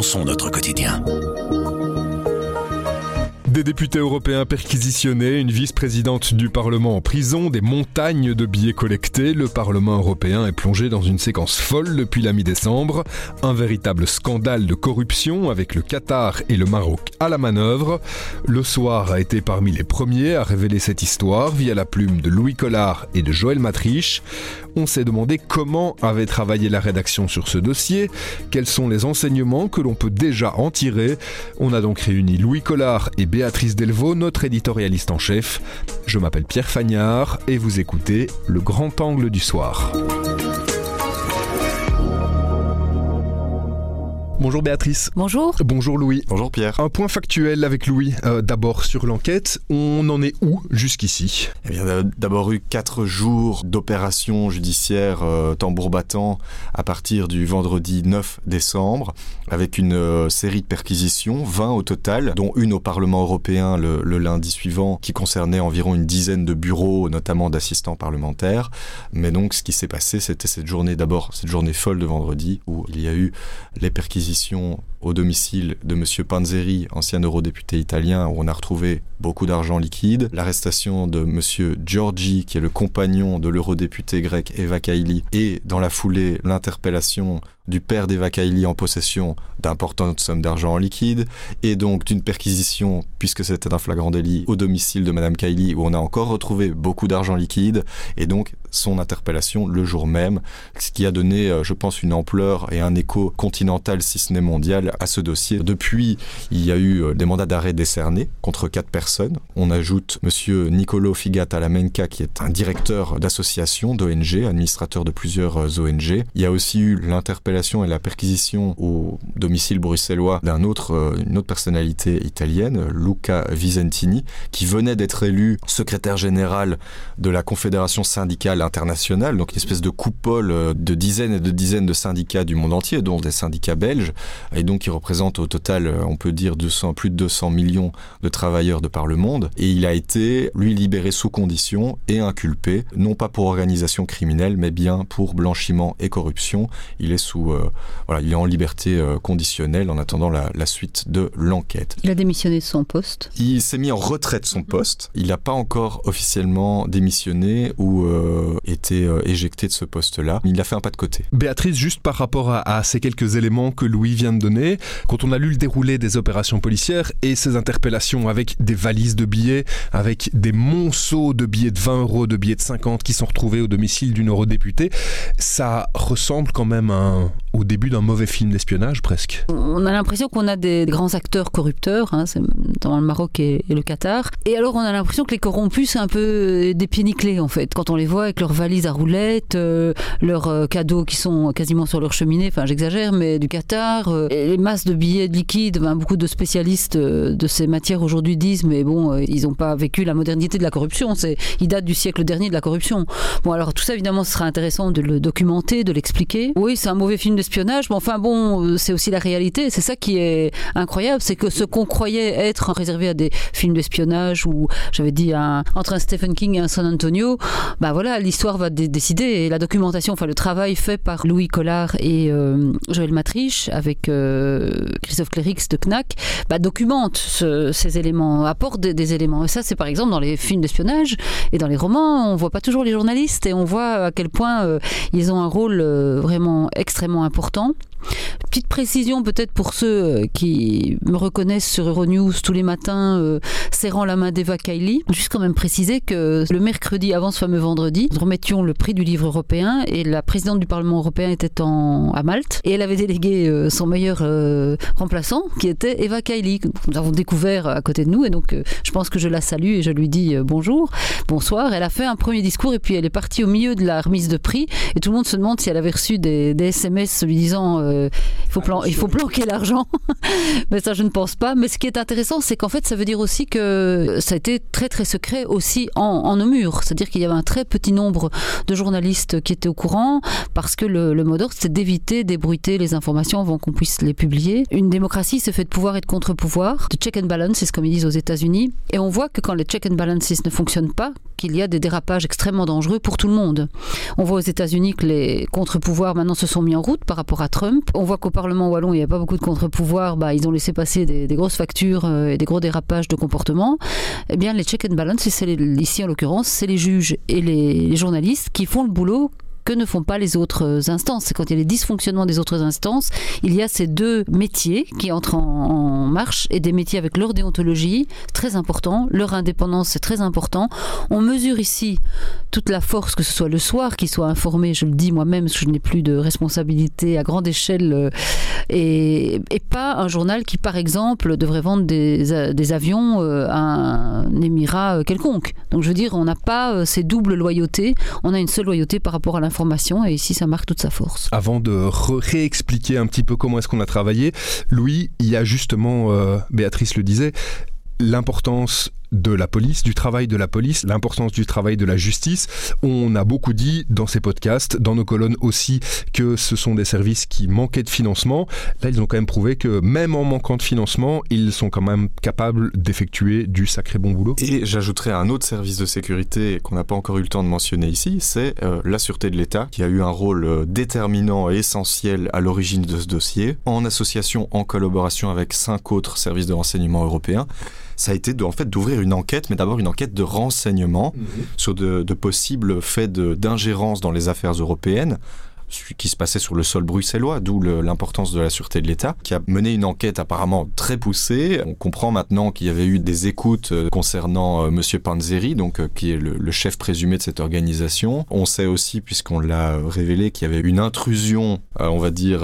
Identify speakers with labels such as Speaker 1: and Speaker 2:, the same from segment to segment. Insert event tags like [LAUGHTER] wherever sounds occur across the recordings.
Speaker 1: notre quotidien.
Speaker 2: Des députés européens perquisitionnés, une vice-présidente du Parlement en prison, des montagnes de billets collectés, le Parlement européen est plongé dans une séquence folle depuis la mi-décembre. Un véritable scandale de corruption avec le Qatar et le Maroc à la manœuvre. Le soir a été parmi les premiers à révéler cette histoire via la plume de Louis Collard et de Joël Matriche. On s'est demandé comment avait travaillé la rédaction sur ce dossier, quels sont les enseignements que l'on peut déjà en tirer. On a donc réuni Louis Collard et Béatrice Delvaux, notre éditorialiste en chef. Je m'appelle Pierre Fagnard et vous écoutez Le Grand Angle du Soir. Bonjour Béatrice.
Speaker 3: Bonjour.
Speaker 2: Bonjour Louis.
Speaker 4: Bonjour Pierre.
Speaker 2: Un point factuel avec Louis. Euh, d'abord sur l'enquête, on en est où jusqu'ici?
Speaker 4: Eh bien, d'abord eu quatre jours d'opération judiciaire euh, tambour battant à partir du vendredi 9 décembre, avec une euh, série de perquisitions, 20 au total, dont une au Parlement européen le, le lundi suivant, qui concernait environ une dizaine de bureaux, notamment d'assistants parlementaires. Mais donc, ce qui s'est passé, c'était cette journée, d'abord cette journée folle de vendredi, où il y a eu les perquisitions au domicile de M. Panzeri, ancien eurodéputé italien, où on a retrouvé beaucoup d'argent liquide, l'arrestation de M. Giorgi, qui est le compagnon de l'eurodéputé grec Eva Kaili, et dans la foulée, l'interpellation du père d'Eva Kaili en possession d'importantes sommes d'argent en liquide, et donc d'une perquisition, puisque c'était un flagrant délit, au domicile de Mme Kaili, où on a encore retrouvé beaucoup d'argent liquide, et donc son interpellation le jour même, ce qui a donné, euh, je pense, une ampleur et un écho continental, si ce n'est mondial, à ce dossier. Depuis, il y a eu euh, des mandats d'arrêt décernés contre quatre personnes. On ajoute Monsieur Nicolo Figata Lamenka, qui est un directeur d'association d'ONG, administrateur de plusieurs euh, ONG. Il y a aussi eu l'interpellation et la perquisition au domicile bruxellois d'un autre, une autre personnalité italienne, Luca Visentini, qui venait d'être élu secrétaire général de la Confédération syndicale internationale, donc une espèce de coupole de dizaines et de dizaines de syndicats du monde entier, dont des syndicats belges, et donc qui représente au total, on peut dire, 200, plus de 200 millions de travailleurs de par le monde. Et il a été, lui, libéré sous condition et inculpé, non pas pour organisation criminelle, mais bien pour blanchiment et corruption. Il est sous, euh, voilà, il est en liberté euh, conditionnelle en attendant la, la suite de l'enquête.
Speaker 3: Il a démissionné de son poste.
Speaker 4: Il s'est mis en retrait de son poste. Il n'a pas encore officiellement démissionné ou euh, été euh, éjecté de ce poste-là. Il a fait un pas de côté.
Speaker 2: Béatrice, juste par rapport à, à, ces quelques éléments que Louis vient de donner, quand on a lu le déroulé des opérations policières et ces interpellations avec des valises de billets, avec des monceaux de billets de 20 euros, de billets de 50 qui sont retrouvés au domicile d'une eurodéputée, ça ressemble quand même un, au début d'un mauvais film d'espionnage presque.
Speaker 3: On a l'impression qu'on a des grands acteurs corrupteurs, hein, dans le Maroc et, le Qatar. Et alors on a l'impression que les corrompus, c'est un peu des pieds nickelés en fait. Quand on les voit avec leurs valises à roulettes, euh, leurs euh, cadeaux qui sont quasiment sur leur cheminée, enfin j'exagère, mais du Qatar, euh, les masses de billets de liquide, beaucoup de spécialistes euh, de ces matières aujourd'hui disent, mais bon, euh, ils n'ont pas vécu la modernité de la corruption, ils datent du siècle dernier de la corruption. Bon alors tout ça évidemment ce sera intéressant de le documenter, de l'expliquer. Oui c'est un mauvais film d'espionnage, mais enfin bon, euh, c'est aussi la réalité, c'est ça qui est incroyable, c'est que ce qu'on croyait être réservé à des films d'espionnage ou j'avais dit entre un Stephen King et un San Antonio, bah voilà, l'histoire va décider et la documentation, enfin le travail fait par Louis Collard et euh, Joël Matriche avec euh, Christophe Clérix de CNAC, bah, documente ce, ces éléments, apporte des, éléments. Et ça, c'est par exemple dans les films d'espionnage et dans les romans, on voit pas toujours les journalistes et on voit à quel point ils ont un rôle vraiment extrêmement important. Petite précision peut-être pour ceux qui me reconnaissent sur Euronews tous les matins euh, serrant la main d'Eva Kaili. Juste quand même préciser que le mercredi avant ce fameux vendredi, nous remettions le prix du livre européen et la présidente du Parlement européen était en, à Malte et elle avait délégué euh, son meilleur euh, remplaçant qui était Eva Kaili nous avons découvert à côté de nous et donc euh, je pense que je la salue et je lui dis euh, bonjour, bonsoir. Elle a fait un premier discours et puis elle est partie au milieu de la remise de prix et tout le monde se demande si elle avait reçu des SMS lui disant euh, il, faut plan il faut planquer l'argent. [LAUGHS] mais ça, je ne pense pas. Mais ce qui est intéressant, c'est qu'en fait, ça veut dire aussi que ça a été très très secret aussi en, en Namur. C'est-à-dire qu'il y avait un très petit nombre de journalistes qui étaient au courant parce que le, le mot d'ordre, c'est d'éviter d'ébruiter les informations avant qu'on puisse les publier. Une démocratie, c'est fait de pouvoir et de contre-pouvoir, de check and balance, c'est ce comme ils disent aux États-Unis. Et on voit que quand les check and balances ne fonctionnent pas, qu'il y a des dérapages extrêmement dangereux pour tout le monde. On voit aux États-Unis que les contre-pouvoirs maintenant se sont mis en route par rapport à Trump. On voit qu'au Parlement wallon, il n'y a pas beaucoup de contre-pouvoirs. Bah, ils ont laissé passer des, grosses factures et des gros dérapages de comportement. Eh bien, les check and balance, ici en l'occurrence, c'est les juges et les journalistes qui font le boulot que ne font pas les autres instances. C'est quand il y a les dysfonctionnements des autres instances, il y a ces deux métiers qui entrent en, marche et des métiers avec leur déontologie, très important, leur indépendance, c'est très important. On mesure ici toute la force, que ce soit le soir qui soit informé, je le dis moi-même, je n'ai plus de responsabilité à grande échelle, euh, et, pas un journal qui, par exemple, devrait vendre des, euh, avions euh, à un émirat quelconque. Donc je veux dire, on n'a pas ces doubles loyautés, on a une seule loyauté par rapport à et ici ça marque toute sa force.
Speaker 2: Avant de réexpliquer un petit peu comment est-ce qu'on a travaillé, Louis, il y a justement, euh, Béatrice le disait, l'importance de la police, du travail de la police, l'importance du travail de la justice. On a beaucoup dit dans ces podcasts, dans nos colonnes aussi, que ce sont des services qui manquaient de financement. Là, ils ont quand même prouvé que même en manquant de financement, ils sont quand même capables d'effectuer du sacré bon boulot.
Speaker 4: Et j'ajouterais un autre service de sécurité qu'on n'a pas encore eu le temps de mentionner ici, c'est euh, la Sûreté de l'État, qui a eu un rôle euh, déterminant et essentiel à l'origine de ce dossier, en association, en collaboration avec cinq autres services de renseignement européens ça a été de, en fait d'ouvrir une enquête, mais d'abord une enquête de renseignement mhm. sur de, possibles faits d'ingérence dans les affaires européennes qui se passait sur le sol bruxellois, d'où l'importance de la sûreté de l'État, qui a mené une enquête apparemment très poussée. On comprend maintenant qu'il y avait eu des écoutes euh, concernant euh, Monsieur Panzeri, donc euh, qui est le, chef présumé de cette organisation. On sait aussi, puisqu'on l'a révélé, qu'il y avait une intrusion, on va dire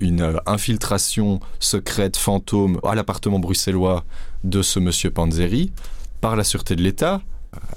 Speaker 4: une infiltration secrète fantôme à l'appartement bruxellois de ce monsieur Panzeri par la sûreté de l'État.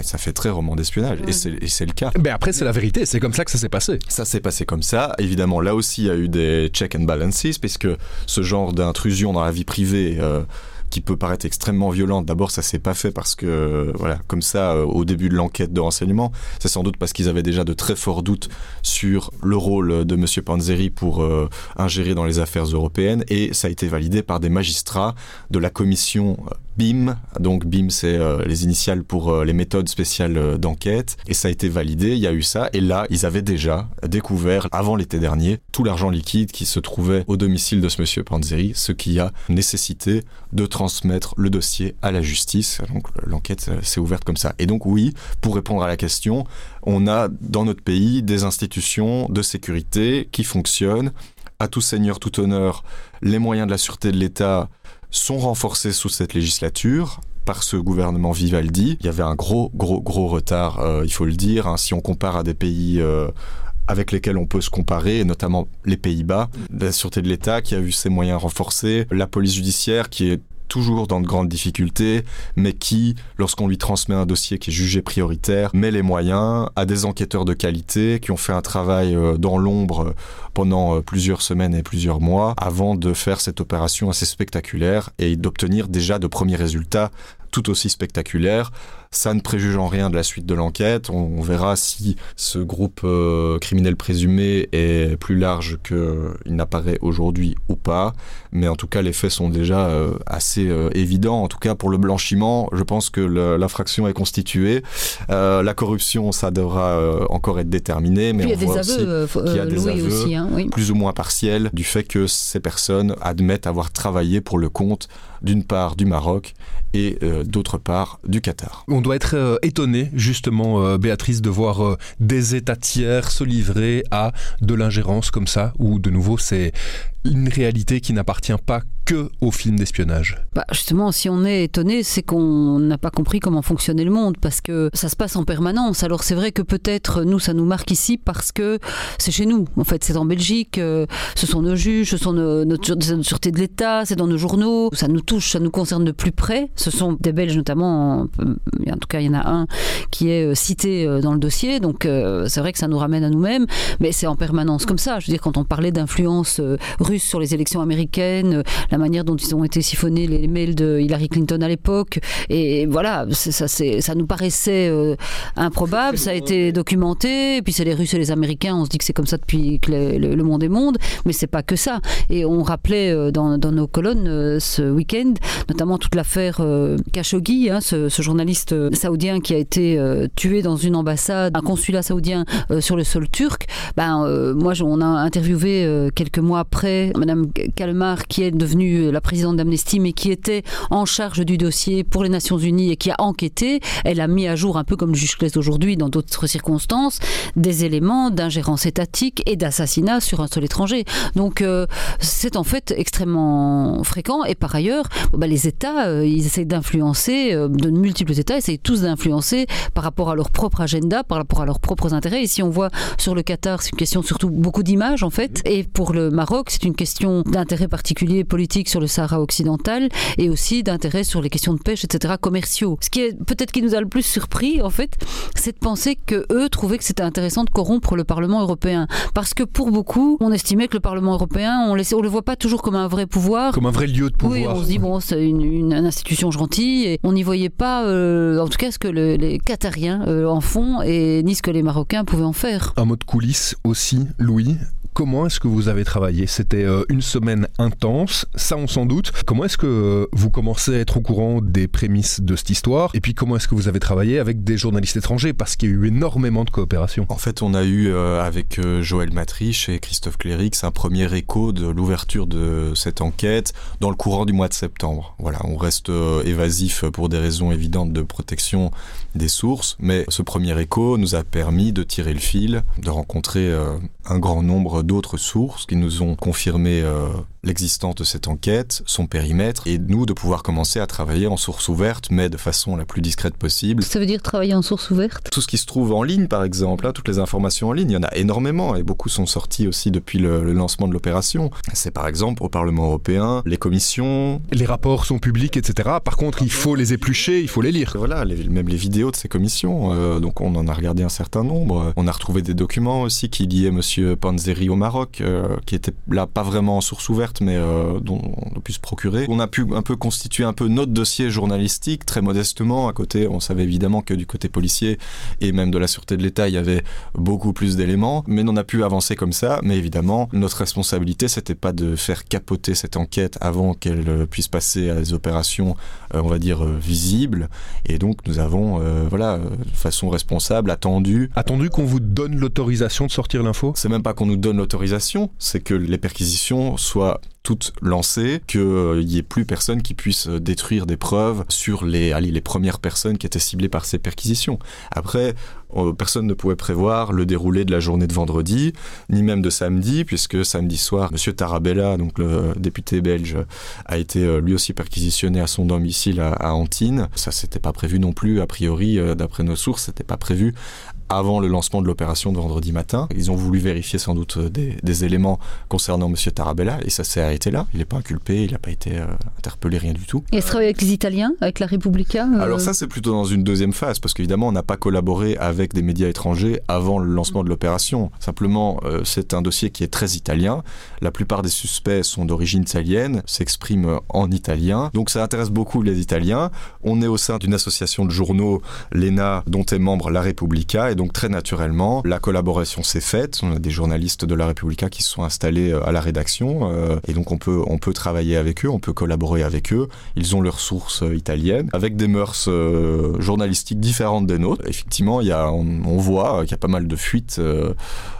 Speaker 4: Ça fait très roman d'espionnage, et c'est le cas.
Speaker 2: Mais après, c'est la vérité, c'est comme ça que ça s'est passé.
Speaker 4: Ça s'est passé comme ça. Évidemment, là aussi, il y a eu des check and balances, puisque ce genre d'intrusion dans la vie privée, euh, qui peut paraître extrêmement violente. D'abord, ça s'est pas fait parce que, voilà, comme ça, euh, au début de l'enquête de renseignement, c'est sans doute parce qu'ils avaient déjà de très forts doutes sur le rôle de M. Panzeri pour euh, ingérer dans les affaires européennes, et ça a été validé par des magistrats de la commission BIM. Donc BIM, c'est les initiales pour les méthodes spéciales d'enquête. Et ça a été validé, il y a eu ça. Et là, ils avaient déjà découvert, avant l'été dernier, tout l'argent liquide qui se trouvait au domicile de ce monsieur Panzeri, ce qui a nécessité de transmettre le dossier à la justice. Donc l'enquête euh, s'est ouverte comme ça. Et donc oui, pour répondre à la question, on a dans notre pays des institutions de sécurité qui fonctionnent. À tout seigneur, tout honneur, les moyens de la sûreté de l'État sont renforcés sous cette législature par ce gouvernement Vivaldi. Il y avait un gros, gros, gros retard, euh, il faut le dire. Hein, si on compare à des pays euh, avec lesquels on peut se comparer, notamment les Pays-Bas, la Sûreté de l'État qui a vu ses moyens renforcés, la police judiciaire qui est toujours dans de grandes difficultés, mais qui, lorsqu'on lui transmet un dossier qui est jugé prioritaire, met les moyens à des enquêteurs de qualité qui ont fait un travail euh, dans l'ombre euh, pendant euh, plusieurs semaines et plusieurs mois avant de faire cette opération assez spectaculaire et d'obtenir déjà de premiers résultats tout aussi spectaculaires ça ne préjuge en rien de la suite de l'enquête. On, verra si ce groupe euh, criminel présumé est plus large qu'il n'apparaît aujourd'hui ou pas. Mais en tout cas, les faits sont déjà euh, assez euh, évidents. En tout cas, pour le blanchiment, je pense que l'infraction est constituée. la corruption, ça devra encore être déterminé. Mais
Speaker 3: il y a des aveux,
Speaker 4: y a des aveux
Speaker 3: aussi, hein,
Speaker 4: plus ou moins partiels du fait que ces personnes admettent avoir travaillé pour le compte d'une part du Maroc et d'autre part du Qatar
Speaker 2: on doit être euh, étonné, justement, euh, Béatrice, de voir euh, des États tiers se livrer à de l'ingérence comme ça, où de nouveau c'est une réalité qui n'appartient pas que aux films d'espionnage
Speaker 3: bah Justement, si on est étonné, c'est qu'on n'a pas compris comment fonctionnait le monde, parce que ça se passe en permanence. Alors c'est vrai que peut-être nous, ça nous marque ici parce que c'est chez nous. En fait, c'est en Belgique, euh, ce sont nos juges, ce sont nos, notre, sûreté de l'État, c'est dans nos journaux, ça nous touche, ça nous concerne de plus près. Ce sont des Belges notamment, en, tout cas il y en a un qui est euh, cité euh, dans le dossier, donc c'est vrai que ça nous ramène à nous-mêmes, mais c'est en permanence comme ça. Je veux dire, quand on parlait d'influence russe, sur les élections américaines, la manière dont ils ont été siphonnés les mails de Hillary Clinton à l'époque. Et voilà, ça, ça nous paraissait improbable, ça a été documenté. Et puis c'est les Russes et les Américains, on se dit que c'est comme ça depuis que le, monde est monde, mais c'est pas que ça. Et on rappelait dans, nos colonnes ce week-end, notamment toute l'affaire Khashoggi, hein, ce, ce, journaliste saoudien qui a été tué dans une ambassade, un consulat saoudien sur le sol turc. Ben, moi, on a interviewé quelques mois après Madame Kalmar, qui est devenue la présidente d'Amnesty, mais qui était en charge du dossier pour les Nations Unies et qui a enquêté. Elle a mis à jour, un peu comme le juge Claes aujourd'hui, dans d'autres circonstances, des éléments d'ingérence étatique et d'assassinat sur un sol étranger. Donc, euh, c'est en fait extrêmement fréquent. Et par ailleurs, ben, les États, euh, ils essayent d'influencer, euh, de multiples États essayent tous d'influencer par rapport à leur propre agenda, par rapport à leurs propres intérêts. Et si on voit sur le Qatar, c'est une question surtout beaucoup d'images en fait. Et pour le Maroc, c'est une question d'intérêt particulier politique sur le Sahara occidental et aussi d'intérêt sur les questions de pêche, etc., commerciaux. Ce qui est peut-être qui nous a le plus surpris, en fait, c'est de penser que eux trouvaient que c'était intéressant de corrompre le Parlement européen. Parce que pour beaucoup, on estimait que le Parlement européen, on ne le voit pas toujours comme un vrai pouvoir.
Speaker 2: Comme un vrai lieu de pouvoir.
Speaker 3: Oui, on se dit, bon, c'est une, institution gentille. Et on n'y voyait pas, euh, en tout cas, ce que les Qatariens euh, en font et ni ce que les Marocains pouvaient en faire.
Speaker 2: Un mot de coulisses aussi, Louis comment est-ce que vous avez travaillé? C'était euh, une semaine intense, ça on s'en doute. Comment est-ce que euh, vous commencez à être au courant des prémices de cette histoire? Et puis comment est-ce que vous avez travaillé avec des journalistes étrangers? Parce qu'il y a eu énormément de coopération.
Speaker 4: En fait, on a eu euh, avec Joël Matriche et Christophe Clérix un premier écho de l'ouverture de cette enquête dans le courant du mois de septembre. Voilà, on reste évasif pour des raisons évidentes de protection des sources, mais ce premier écho nous a permis de tirer le fil, de rencontrer un grand nombre d'autres sources qui nous ont confirmé euh, l'existence de cette enquête, son périmètre, et nous de pouvoir commencer à travailler en source ouverte, mais de façon la plus discrète possible.
Speaker 3: Ça veut dire travailler en source ouverte?
Speaker 4: Tout ce qui se trouve en ligne, par exemple, hein, toutes les informations en ligne, il y en a énormément, et beaucoup sont sorties aussi depuis le, lancement de l'opération. C'est par exemple au Parlement européen, les commissions...
Speaker 2: Les rapports sont publics, etc. Par contre, il faut les éplucher, il faut les lire.
Speaker 4: Voilà, même les vidéos de ces commissions, euh, donc on en a regardé un certain nombre. On a retrouvé des documents aussi qui liaient Panzeri au Maroc, euh, qui étaient là pas vraiment en source ouverte, mais euh, dont on a pu se procurer. On a pu un peu constituer un peu notre dossier journalistique, très modestement. À côté, on savait évidemment que du côté policier et même de la sûreté de l'État, il y avait beaucoup plus d'éléments, mais on a pu avancer comme ça. Mais évidemment, notre responsabilité, c'était pas de faire capoter cette enquête avant qu'elle euh, puisse passer à des opérations, on va dire, visibles. Et donc, nous avons, voilà, de façon responsable, attendu.
Speaker 2: Attendu qu'on vous donne l'autorisation de sortir l'info?
Speaker 4: C'est même pas qu'on nous donne l'autorisation, c'est que les perquisitions soient toutes lancées, qu'il n'y ait plus personne qui puisse détruire des preuves sur les, allez, les premières personnes qui étaient ciblées par ces perquisitions. Après, euh, personne ne pouvait prévoir le déroulé de la journée de vendredi, ni même de samedi, puisque samedi soir, M. Tarabella, donc le député belge, a été euh, lui aussi perquisitionné à son domicile à, Antine. Ça, c'était pas prévu non plus, a priori, euh, d'après nos sources, c'était pas prévu avant le lancement de l'opération de vendredi matin. Ils ont voulu vérifier sans doute euh, des, éléments concernant M. Tarabella et ça s'est arrêté là. Il n'est pas inculpé, il n'a pas été euh, interpellé, rien du tout.
Speaker 3: Et il travaille avec les Italiens, avec la Repubblica euh
Speaker 4: Alors ça, c'est plutôt dans une deuxième phase parce qu'évidemment, on n'a pas collaboré avec des médias étrangers avant le lancement de l'opération. Simplement, c'est un dossier qui est très italien. La plupart des suspects sont d'origine italienne, s'expriment en italien. Donc ça intéresse beaucoup les Italiens. On est au sein d'une association de journaux, l'ENA, dont est membre la Repubblica. Et donc très naturellement, la collaboration s'est faite. On a des journalistes de la Repubblica qui se sont installés euh, à la rédaction euh, et donc on peut on peut travailler avec eux, on peut collaborer avec eux. Ils ont leurs sources euh, italiennes avec des mœurs journalistiques différentes des nôtres. Effectivement, il y a on, voit qu'il y a pas mal de fuites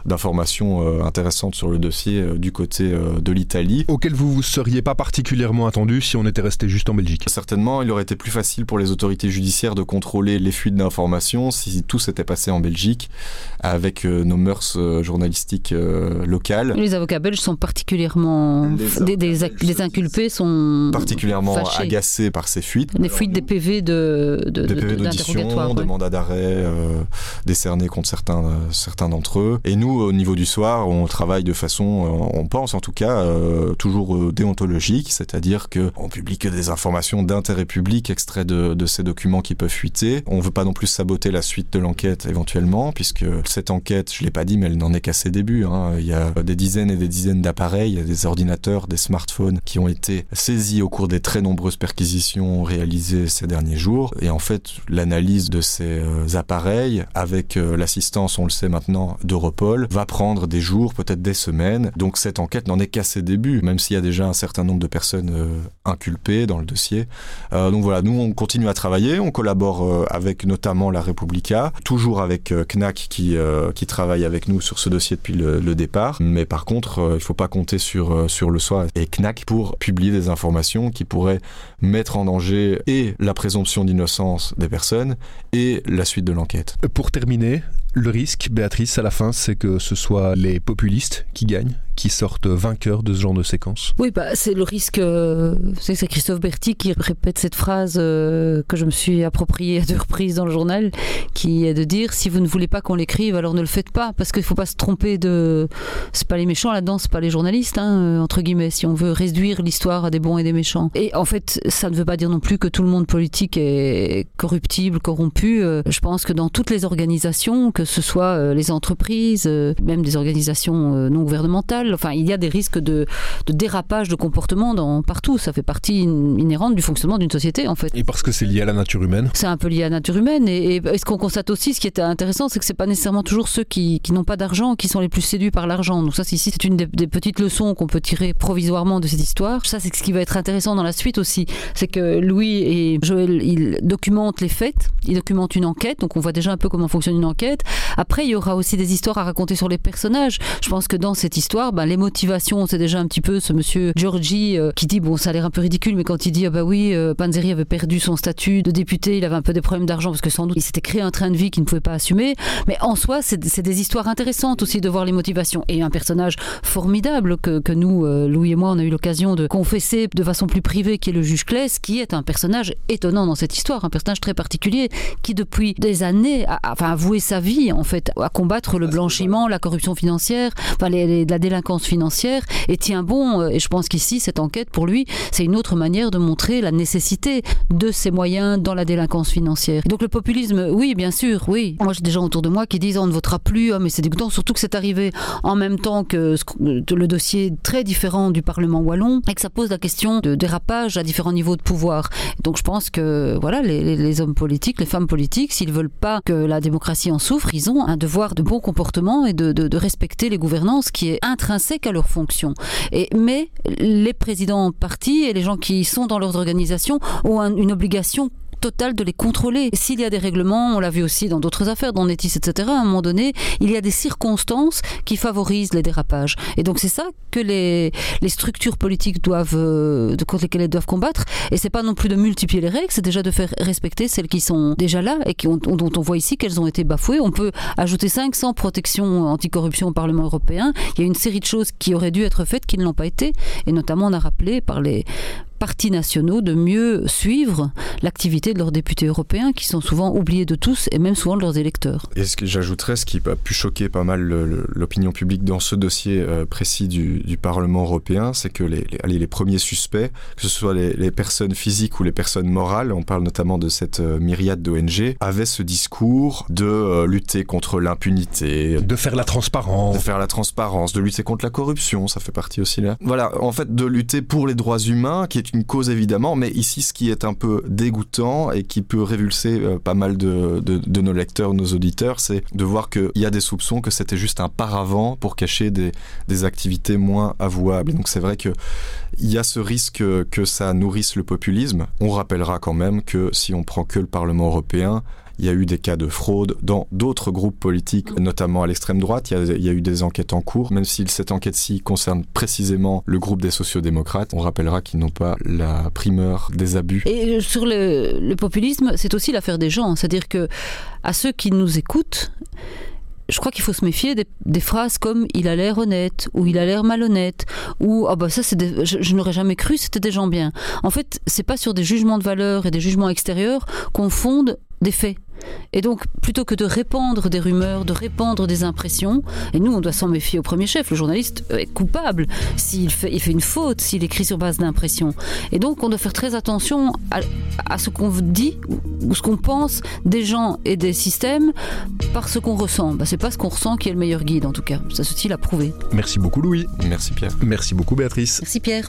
Speaker 4: d'informations intéressantes sur le dossier du côté de l'Italie.
Speaker 2: Auquel vous vous seriez pas particulièrement attendu si on était resté juste en Belgique.
Speaker 4: Certainement, il aurait été plus facile pour les autorités judiciaires de contrôler les fuites d'informations si tout s'était passé en Belgique Belgique, avec euh, nos mœurs euh, journalistiques euh, locales.
Speaker 3: Les avocats belges sont particulièrement... Les, des, inculpés sont...
Speaker 4: Particulièrement agacés par ces fuites.
Speaker 3: Des fuites des PV de, de,
Speaker 4: des PV d'audition, de mandat d'arrêt, décernées contre certains, certains d'entre eux. Et nous, au niveau du soir, on travaille de façon, on pense en tout cas, toujours déontologique, c'est-à-dire qu'on publie que des informations d'intérêt public extraits de, de ces documents qui peuvent fuiter. On veut pas non plus saboter la suite de l'enquête éventuellement, puisque cette enquête, je l'ai pas dit, mais elle n'en est qu'à ses débuts. Hein. Il y a des dizaines et des dizaines d'appareils, des ordinateurs, des smartphones qui ont été saisis au cours des très nombreuses perquisitions réalisées ces derniers jours. Et en fait, l'analyse de ces euh, appareils, avec euh, l'assistance, on le sait maintenant, d'Europol, va prendre des jours, peut-être des semaines. Donc cette enquête n'en est qu'à ses débuts, même s'il y a déjà un certain nombre de personnes euh, inculpées dans le dossier. donc voilà, nous on continue à travailler, on collabore avec notamment la Republica, toujours avec CNAC qui, qui travaille avec nous sur ce dossier depuis le, départ. Mais par contre, il ne faut pas compter sur, sur le soir et CNAC pour publier des informations qui pourraient mettre en danger et la présomption d'innocence des personnes et la suite de l'enquête.
Speaker 2: Pour terminer, le risque, Béatrice, à la fin, c'est que ce soit les populistes qui gagnent, qui sortent vainqueurs de ce genre de séquence?
Speaker 3: Oui, bah, c'est le risque. Euh, c'est Christophe Berti qui répète cette phrase euh, que je me suis appropriée à deux reprises dans le journal, qui est de dire si vous ne voulez pas qu'on l'écrive, alors ne le faites pas, parce qu'il ne faut pas se tromper de. C'est pas les méchants là-dedans, c'est pas les journalistes, hein, euh, entre guillemets, si on veut réduire l'histoire à des bons et des méchants. Et en fait, ça ne veut pas dire non plus que tout le monde politique est corruptible, corrompu. je pense que dans toutes les organisations, que ce soit les entreprises, même des organisations non gouvernementales, Enfin, il y a des risques de, dérapage de comportement dans, partout. Ça fait partie inhérente du fonctionnement d'une société, en fait.
Speaker 2: Et parce que c'est lié à la nature humaine?
Speaker 3: C'est un peu lié à la nature humaine. Et, ce qu'on constate aussi, ce qui est intéressant, c'est que c'est pas nécessairement toujours ceux qui, n'ont pas d'argent qui sont les plus séduits par l'argent. Donc ça, ici, c'est une des, petites leçons qu'on peut tirer provisoirement de cette histoire. Ça, c'est ce qui va être intéressant dans la suite aussi. C'est que Louis et Joël, ils documentent les faits, ils documentent une enquête. Donc on voit déjà un peu comment fonctionne une enquête. Après, il y aura aussi des histoires à raconter sur les personnages. Je pense que dans cette histoire, bah, les motivations, c'est déjà un petit peu ce monsieur Giorgi euh, qui dit, bon, ça a l'air un peu ridicule, mais quand il dit, ah bah oui, euh, Panzeri avait perdu son statut de député, il avait un peu des problèmes d'argent parce que sans doute il s'était créé un train de vie qu'il ne pouvait pas assumer. Mais en soi, c'est des histoires intéressantes aussi de voir les motivations. Et un personnage formidable que, que nous, euh, Louis et moi, on a eu l'occasion de confesser de façon plus privée, qui est le juge Claes, qui est un personnage étonnant dans cette histoire, un personnage très particulier, qui depuis des années a, enfin, avoué sa vie, en fait, à combattre le blanchiment, la corruption financière, enfin, les, la délinquance financière et tient bon. Euh, et je pense qu'ici, cette enquête, pour lui, c'est une autre manière de montrer la nécessité de ces moyens dans la délinquance financière. Donc le populisme, oui, bien sûr, oui. Moi, j'ai des gens autour de moi qui disent on ne votera plus, oh, mais c'est dégoûtant, surtout que c'est arrivé en même temps que le dossier très différent du Parlement wallon et que ça pose la question de dérapage à différents niveaux de pouvoir. Donc je pense que voilà, les, hommes politiques, les femmes politiques, s'ils veulent pas que la démocratie en souffre, ils ont un devoir de bon comportement et de, de respecter les gouvernances qui est intrinsèque qu'à leur fonction. Et, mais les présidents partis et les gens qui sont dans leurs organisations ont une obligation total de les contrôler. S'il y a des règlements, on l'a vu aussi dans d'autres affaires, dans Netis, etc., à un moment donné, il y a des circonstances qui favorisent les dérapages. Et donc c'est ça que les, structures politiques doivent, euh, contre lesquelles elles doivent combattre. Et c'est pas non plus de multiplier les règles, c'est déjà de faire respecter celles qui sont déjà là et dont on voit ici qu'elles ont été bafouées. On peut ajouter 500 protections anticorruption au Parlement européen. Il y a une série de choses qui auraient dû être faites qui ne l'ont pas été. Et notamment, on a rappelé par les partis nationaux de mieux suivre l'activité de leurs députés européens qui sont souvent oubliés de tous et même souvent de leurs électeurs.
Speaker 4: Et ce que j'ajouterais, ce qui a pu choquer pas mal l'opinion publique dans ce dossier euh, précis du, Parlement européen, c'est que les, les, premiers suspects, que ce soit les, personnes physiques ou les personnes morales, on parle notamment de cette euh, myriade d'ONG, avaient ce discours de euh, lutter contre l'impunité,
Speaker 2: de faire la transparence,
Speaker 4: de faire la transparence, de lutter contre la corruption, ça fait partie aussi là. Voilà, en fait, de lutter pour les droits humains, qui est une cause évidemment, mais ici ce qui est un peu dégoûtant et qui peut révulser euh, pas mal de, de, nos lecteurs, nos auditeurs, c'est de voir qu'il y a des soupçons que c'était juste un paravent pour cacher des, des activités moins avouables. donc c'est vrai qu'il y a ce risque que ça nourrisse le populisme. On rappellera quand même que si on prend que le Parlement européen, il y a eu des cas de fraude dans d'autres groupes politiques, notamment à l'extrême droite. Il y, a, eu des enquêtes en cours, même si cette enquête-ci concerne précisément le groupe des sociodémocrates. On rappellera qu'ils n'ont pas la primeur des abus.
Speaker 3: Et sur le, populisme, c'est aussi l'affaire des gens. C'est-à-dire que à ceux qui nous écoutent, je crois qu'il faut se méfier des, phrases comme il a l'air honnête ou il a l'air malhonnête ou ah bah ça c'est je, je n'aurais jamais cru c'était des gens bien. En fait, c'est pas sur des jugements de valeur et des jugements extérieurs qu'on fonde des faits. Et donc, plutôt que de répandre des rumeurs, de répandre des impressions, et nous, on doit s'en méfier au premier chef, le journaliste est coupable s'il fait, il fait une faute, s'il écrit sur base d'impressions. Et donc, on doit faire très attention à, ce qu'on dit ou ce qu'on pense des gens et des systèmes par ce qu'on ressent. Bah, c'est pas ce qu'on ressent qui est le meilleur guide, en tout cas. Ça, ceci l'a prouvé.
Speaker 2: Merci beaucoup, Louis.
Speaker 4: Merci, Pierre.
Speaker 2: Merci beaucoup, Béatrice.
Speaker 3: Merci, Pierre.